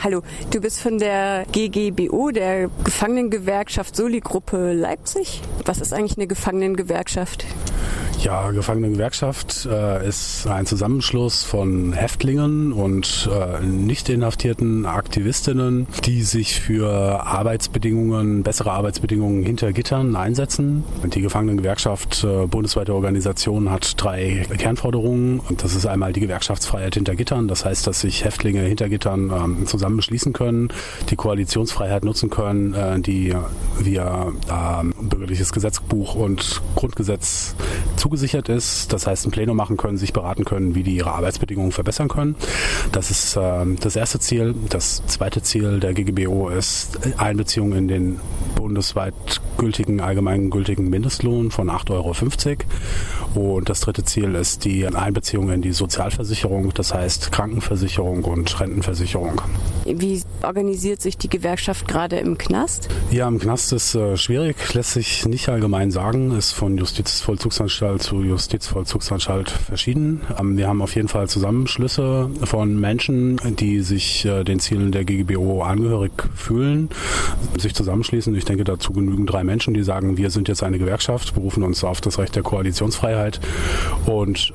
Hallo, du bist von der GGBO, der Gefangenengewerkschaft Soli-Gruppe Leipzig. Was ist eigentlich eine Gefangenengewerkschaft? Ja, Gefangenengewerkschaft äh, ist ein Zusammenschluss von Häftlingen und äh, nicht inhaftierten Aktivistinnen, die sich für Arbeitsbedingungen, bessere Arbeitsbedingungen hinter Gittern einsetzen. Die Gefangenengewerkschaft, äh, bundesweite Organisation, hat drei Kernforderungen. Das ist einmal die Gewerkschaftsfreiheit hinter Gittern. Das heißt, dass sich Häftlinge hinter Gittern ähm, zusammen beschließen können, die Koalitionsfreiheit nutzen können, äh, die via ähm, bürgerliches Gesetzbuch und Grundgesetz zugesichert ist. Das heißt, ein Plenum machen können, sich beraten können, wie die ihre Arbeitsbedingungen verbessern können. Das ist äh, das erste Ziel. Das zweite Ziel der GGBO ist Einbeziehung in den bundesweit gültigen, allgemeingültigen Mindestlohn von 8,50 Euro. Und das dritte Ziel ist die Einbeziehung in die Sozialversicherung, das heißt Krankenversicherung und Rentenversicherung. Wie organisiert sich die Gewerkschaft gerade im Knast? Ja, im Knast ist äh, schwierig, lässt sich nicht allgemein sagen, ist von Justizvollzugsanstalt zu Justizvollzugsanstalt verschieden. Ähm, wir haben auf jeden Fall Zusammenschlüsse von Menschen, die sich äh, den Zielen der GGBO angehörig fühlen, sich zusammenschließen. Ich denke, dazu genügen drei Menschen, die sagen, wir sind jetzt eine Gewerkschaft, berufen uns auf das Recht der Koalitionsfreiheit und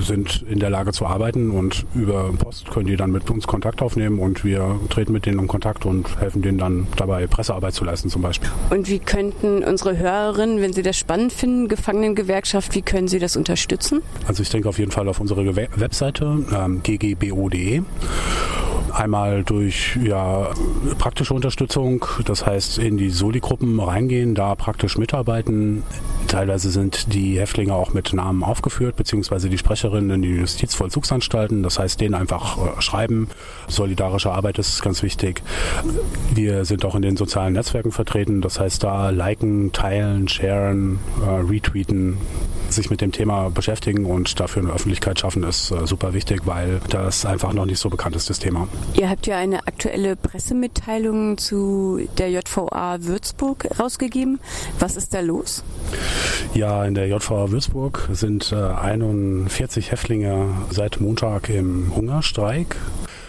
sind in der Lage zu arbeiten und über Post können die dann mit uns Kontakt aufnehmen und wir treten mit denen in Kontakt und helfen denen dann dabei, Pressearbeit zu leisten zum Beispiel. Und wie könnten unsere Hörerinnen, wenn sie das spannend finden, Gefangenengewerkschaft, wie können Sie das unterstützen? Also ich denke auf jeden Fall auf unsere Webseite ähm, ggbo.de einmal durch ja, praktische Unterstützung, das heißt in die Soli-Gruppen reingehen, da praktisch mitarbeiten. Teilweise sind die Häftlinge auch mit Namen aufgeführt, beziehungsweise die Sprecherinnen in die Justizvollzugsanstalten. Das heißt, denen einfach äh, schreiben. Solidarische Arbeit ist ganz wichtig. Wir sind auch in den sozialen Netzwerken vertreten. Das heißt, da liken, teilen, sharen, äh, retweeten, sich mit dem Thema beschäftigen und dafür eine Öffentlichkeit schaffen, ist äh, super wichtig, weil das einfach noch nicht so bekannt ist, das Thema. Ihr habt ja eine aktuelle Pressemitteilung zu der JVA Würzburg rausgegeben. Was ist da los? Ja, in der JVA Würzburg sind äh, 41 Häftlinge seit Montag im Hungerstreik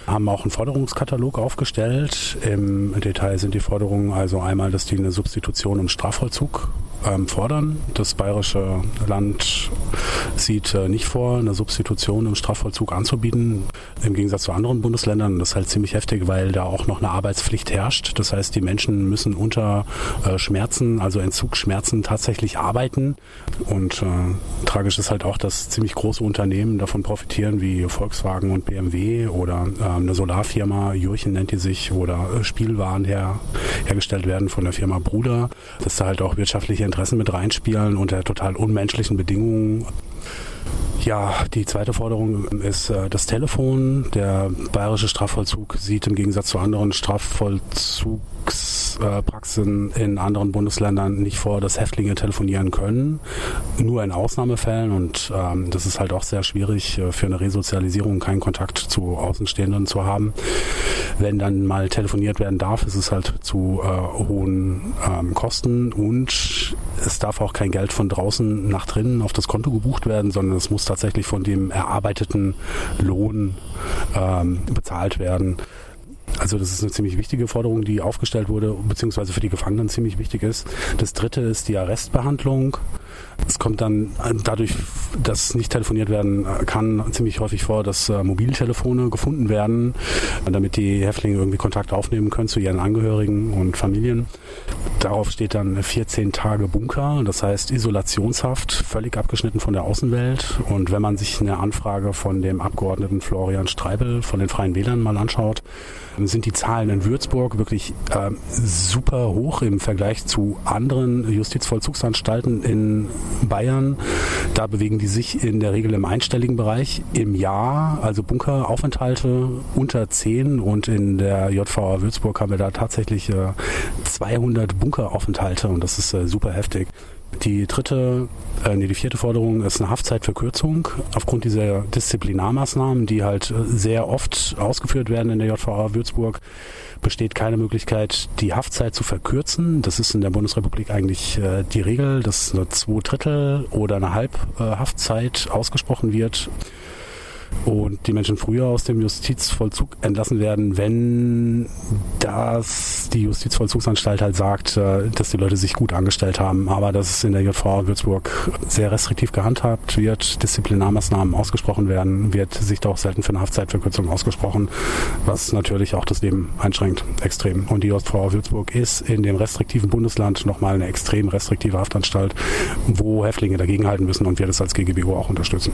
haben auch einen Forderungskatalog aufgestellt. Im Detail sind die Forderungen also einmal, dass die eine Substitution im Strafvollzug ähm, fordern. Das bayerische Land sieht äh, nicht vor, eine Substitution im Strafvollzug anzubieten, im Gegensatz zu anderen Bundesländern. Das ist halt ziemlich heftig, weil da auch noch eine Arbeitspflicht herrscht. Das heißt, die Menschen müssen unter äh, Schmerzen, also Entzugsschmerzen, tatsächlich arbeiten. Und äh, tragisch ist halt auch, dass ziemlich große Unternehmen davon profitieren, wie Volkswagen und BMW oder äh, eine Solarfirma, Jurchen nennt die sich, oder äh, Spielwaren her, hergestellt werden von der Firma Bruder, dass da halt auch wirtschaftliche Interessen mit reinspielen unter total unmenschlichen Bedingungen. Ja, die zweite Forderung ist äh, das Telefon. Der bayerische Strafvollzug sieht im Gegensatz zu anderen Strafvollzugspraxen äh, in anderen Bundesländern nicht vor, dass Häftlinge telefonieren können. Nur in Ausnahmefällen und ähm, das ist halt auch sehr schwierig äh, für eine Resozialisierung, keinen Kontakt zu Außenstehenden zu haben. Wenn dann mal telefoniert werden darf, ist es halt zu äh, hohen ähm, Kosten und es darf auch kein Geld von draußen nach drinnen auf das Konto gebucht werden, sondern es muss tatsächlich von dem erarbeiteten Lohn ähm, bezahlt werden. Also das ist eine ziemlich wichtige Forderung, die aufgestellt wurde, beziehungsweise für die Gefangenen ziemlich wichtig ist. Das dritte ist die Arrestbehandlung. Kommt dann dadurch, dass nicht telefoniert werden kann, ziemlich häufig vor, dass äh, Mobiltelefone gefunden werden, damit die Häftlinge irgendwie Kontakt aufnehmen können zu ihren Angehörigen und Familien. Darauf steht dann 14 Tage Bunker, das heißt Isolationshaft, völlig abgeschnitten von der Außenwelt. Und wenn man sich eine Anfrage von dem Abgeordneten Florian Streibel von den Freien Wählern mal anschaut, sind die Zahlen in Würzburg wirklich äh, super hoch im Vergleich zu anderen Justizvollzugsanstalten in Bayern. Da bewegen die sich in der Regel im einstelligen Bereich im Jahr, also Bunkeraufenthalte unter 10 und in der JVA Würzburg haben wir da tatsächlich äh, 200 Bunkeraufenthalte und das ist äh, super heftig. Die dritte, äh, nee, die vierte Forderung ist eine Haftzeitverkürzung. Aufgrund dieser Disziplinarmaßnahmen, die halt äh, sehr oft ausgeführt werden in der JVA Würzburg, besteht keine Möglichkeit, die Haftzeit zu verkürzen. Das ist in der Bundesrepublik eigentlich äh, die Regel, dass eine zwei Drittel oder eine halb äh, Haftzeit ausgesprochen wird. Und die Menschen früher aus dem Justizvollzug entlassen werden, wenn das die Justizvollzugsanstalt halt sagt, äh, dass die Leute sich gut angestellt haben, aber dass es in der JVA Würzburg sehr restriktiv gehandhabt wird, Disziplinarmaßnahmen ausgesprochen werden, wird sich doch selten für eine Haftzeitverkürzung ausgesprochen, was natürlich auch das Leben einschränkt, extrem. Und die JVA Würzburg ist in dem restriktiven Bundesland nochmal eine extrem restriktive Haftanstalt, wo Häftlinge dagegenhalten müssen und wir das als GGBO auch unterstützen.